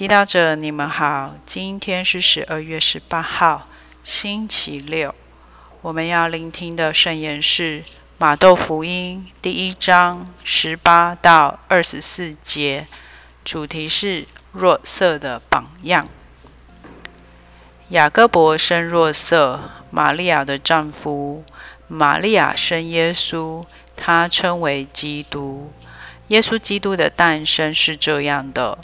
祈祷者，你们好。今天是十二月十八号，星期六。我们要聆听的圣言是马窦福音第一章十八到二十四节，主题是若瑟的榜样。雅各伯生若瑟，玛利亚的丈夫。玛利亚生耶稣，他称为基督。耶稣基督的诞生是这样的：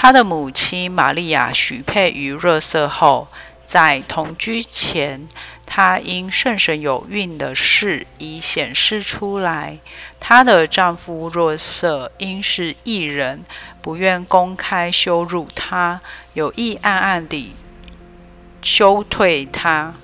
他的母亲玛利亚许配于若瑟后，在同居前，她因圣神有孕的事已显示出来。她的丈夫若瑟因是异人，不愿公开羞辱她，有意暗暗地羞退她。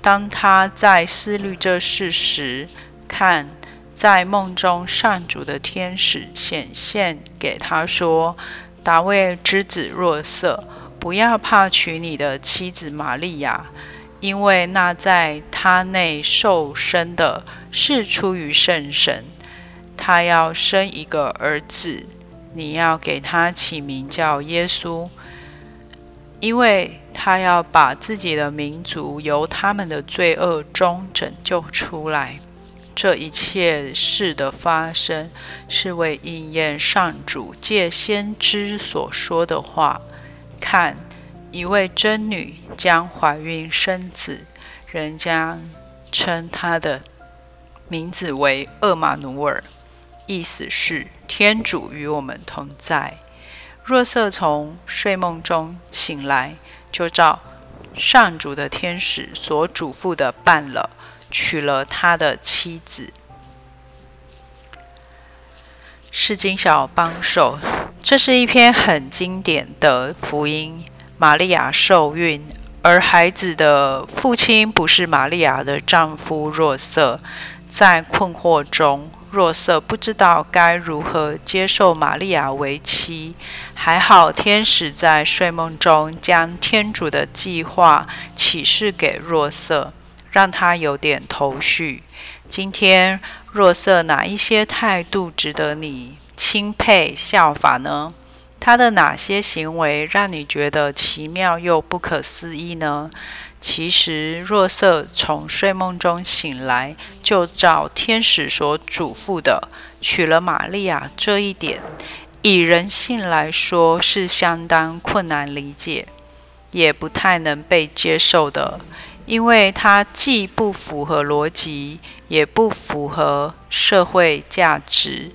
当他在思虑这事时，看。在梦中，上主的天使显现给他说：“大卫之子若瑟，不要怕娶你的妻子玛利亚，因为那在他内受生的是出于圣神。他要生一个儿子，你要给他起名叫耶稣，因为他要把自己的民族由他们的罪恶中拯救出来。”这一切事的发生，是为应验上主借先知所说的话。看，一位真女将怀孕生子，人将称他的名字为厄马努尔，意思是天主与我们同在。若瑟从睡梦中醒来，就照上主的天使所嘱咐的办了。娶了他的妻子。是经小帮手，这是一篇很经典的福音。玛利亚受孕，而孩子的父亲不是玛利亚的丈夫若瑟。在困惑中，若瑟不知道该如何接受玛利亚为妻。还好，天使在睡梦中将天主的计划启示给若瑟。让他有点头绪。今天若瑟哪一些态度值得你钦佩效法呢？他的哪些行为让你觉得奇妙又不可思议呢？其实若瑟从睡梦中醒来，就照天使所嘱咐的娶了玛利亚，这一点以人性来说是相当困难理解，也不太能被接受的。因为它既不符合逻辑，也不符合社会价值。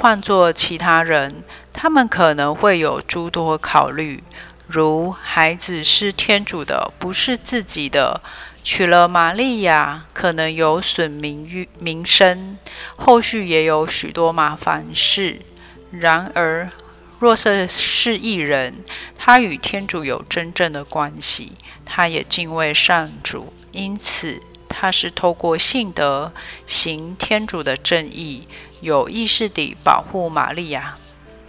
换做其他人，他们可能会有诸多考虑，如孩子是天主的，不是自己的；娶了玛利亚，可能有损名誉、名声，后续也有许多麻烦事。然而，若瑟是一人，他与天主有真正的关系。他也敬畏上主，因此他是透过信德行天主的正义，有意识地保护玛利亚。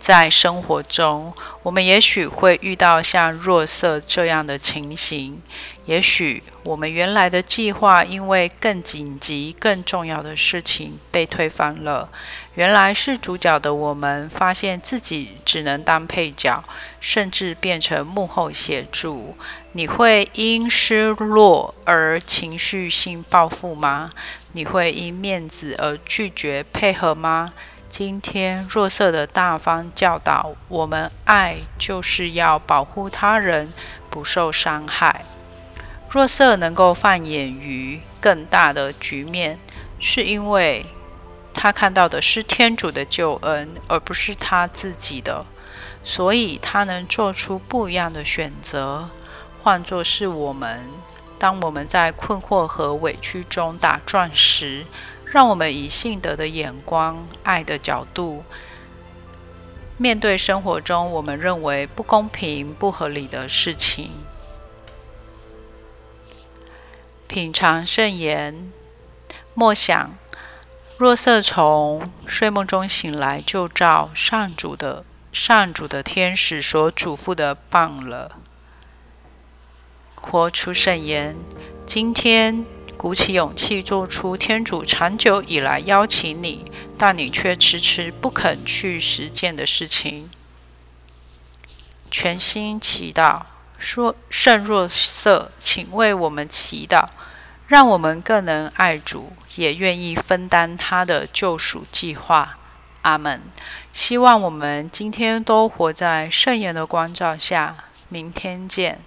在生活中，我们也许会遇到像若瑟这样的情形。也许我们原来的计划因为更紧急、更重要的事情被推翻了。原来是主角的我们，发现自己只能当配角，甚至变成幕后协助。你会因失落而情绪性报复吗？你会因面子而拒绝配合吗？今天若瑟的大方教导我们：爱就是要保护他人不受伤害。若瑟能够放眼于更大的局面，是因为他看到的是天主的救恩，而不是他自己的，所以他能做出不一样的选择。换作是我们，当我们在困惑和委屈中打转时，让我们以信德的眼光、爱的角度，面对生活中我们认为不公平、不合理的事情。品尝圣言，默想若瑟从睡梦中醒来，就照上主的上主的天使所嘱咐的办了。活出圣言，今天。鼓起勇气做出天主长久以来邀请你，但你却迟迟不肯去实践的事情。全心祈祷，说：“圣若瑟，请为我们祈祷，让我们更能爱主，也愿意分担他的救赎计划。”阿门。希望我们今天都活在圣言的光照下。明天见。